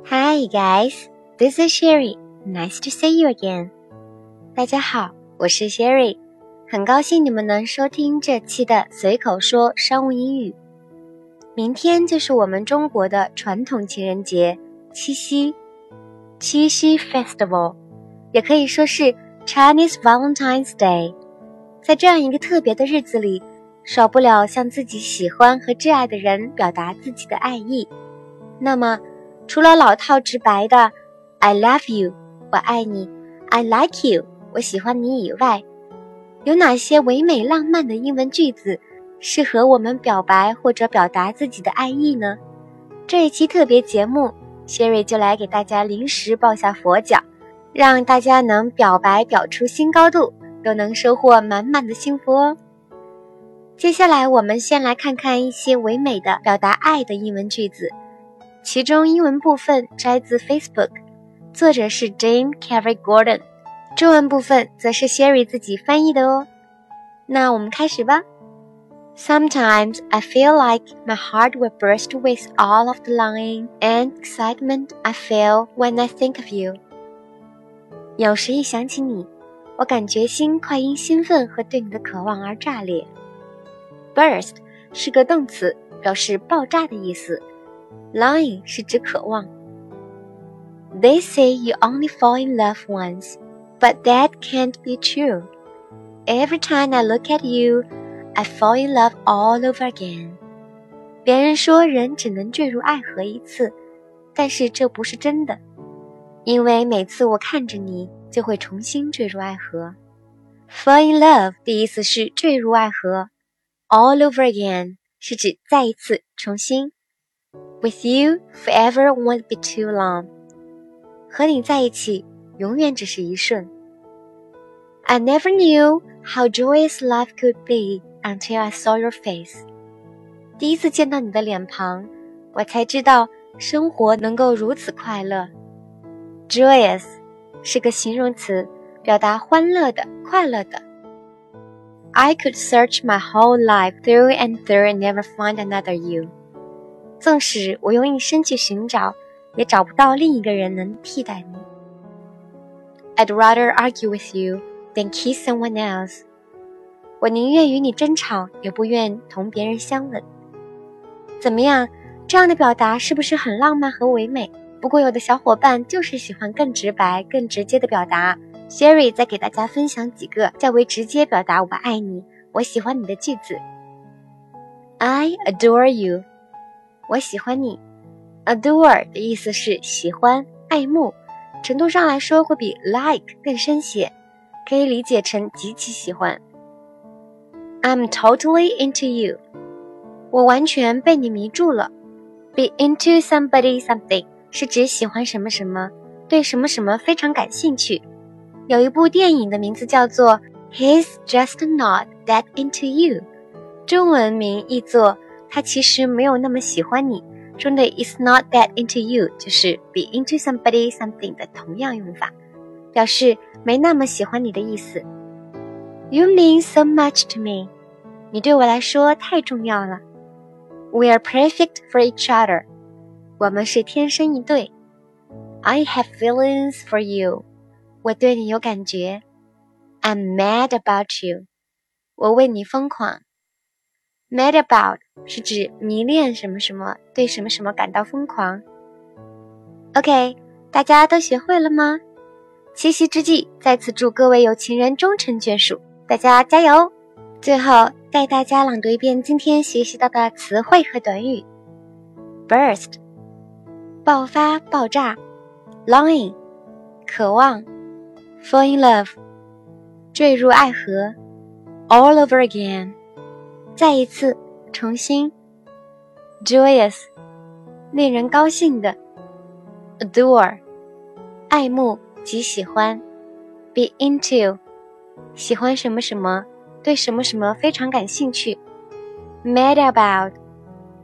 Hi guys, this is Sherry. Nice to see you again. 大家好，我是 Sherry，很高兴你们能收听这期的随口说商务英语。明天就是我们中国的传统情人节七夕，七夕 Festival，也可以说是 Chinese Valentine's Day。在这样一个特别的日子里，少不了向自己喜欢和挚爱的人表达自己的爱意。那么，除了老套直白的 "I love you"，我爱你；"I like you"，我喜欢你以外，有哪些唯美浪漫的英文句子适合我们表白或者表达自己的爱意呢？这一期特别节目，Sherry 就来给大家临时抱下佛脚，让大家能表白表出新高度，都能收获满满的幸福哦。接下来，我们先来看看一些唯美的表达爱的英文句子。其中英文部分摘自 Facebook，作者是 Jane Carrey Gordon，中文部分则是 Sherry 自己翻译的哦。那我们开始吧。Sometimes I feel like my heart will burst with all of the longing and excitement I feel when I think of you。有时一想起你，我感觉心快因兴奋和对你的渴望而炸裂。Burst 是个动词，表示爆炸的意思。Longing 是指渴望。They say you only fall in love once, but that can't be true. Every time I look at you, I fall in love all over again. 别人说人只能坠入爱河一次，但是这不是真的，因为每次我看着你，就会重新坠入爱河。Fall in love 的意思是坠入爱河，all over again 是指再一次、重新。 With you, forever won't be too long. 和你在一起，永远只是一瞬。I never knew how joyous life could be until I saw your face. 第一次见到你的脸庞，我才知道生活能够如此快乐。Joyous 是个形容词，表达欢乐的、快乐的。I could search my whole life through and through and never find another you. 纵使我用一生去寻找，也找不到另一个人能替代你。I'd rather argue with you than kiss someone else。我宁愿与你争吵，也不愿同别人相吻。怎么样？这样的表达是不是很浪漫和唯美？不过有的小伙伴就是喜欢更直白、更直接的表达。Sherry 再给大家分享几个较为直接表达“我爱你”“我喜欢你”的句子。I adore you。我喜欢你，adore 的意思是喜欢、爱慕，程度上来说会比 like 更深些，可以理解成极其喜欢。I'm totally into you，我完全被你迷住了。Be into somebody something 是指喜欢什么什么，对什么什么非常感兴趣。有一部电影的名字叫做 He's just not that into you，中文名译作。他其实没有那么喜欢你，中的 is not that into you 就是 be into somebody something 的同样用法，表示没那么喜欢你的意思。You mean so much to me，你对我来说太重要了。We are perfect for each other，我们是天生一对。I have feelings for you，我对你有感觉。I'm mad about you，我为你疯狂。Mad about 是指迷恋什么什么，对什么什么感到疯狂。OK，大家都学会了吗？七夕之际，再次祝各位有情人终成眷属，大家加油！最后带大家朗读一遍今天学习到的词汇和短语：burst，爆发、爆炸；longing，渴望；fall in love，坠入爱河；all over again。再一次，重新，joyous，令人高兴的；adore，爱慕及喜欢；be into，喜欢什么什么，对什么什么非常感兴趣；mad about，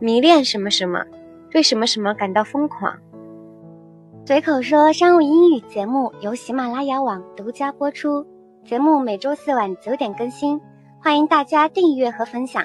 迷恋什么什么，对什么什么感到疯狂。随口说商务英语节目由喜马拉雅网独家播出，节目每周四晚九点更新。欢迎大家订阅和分享。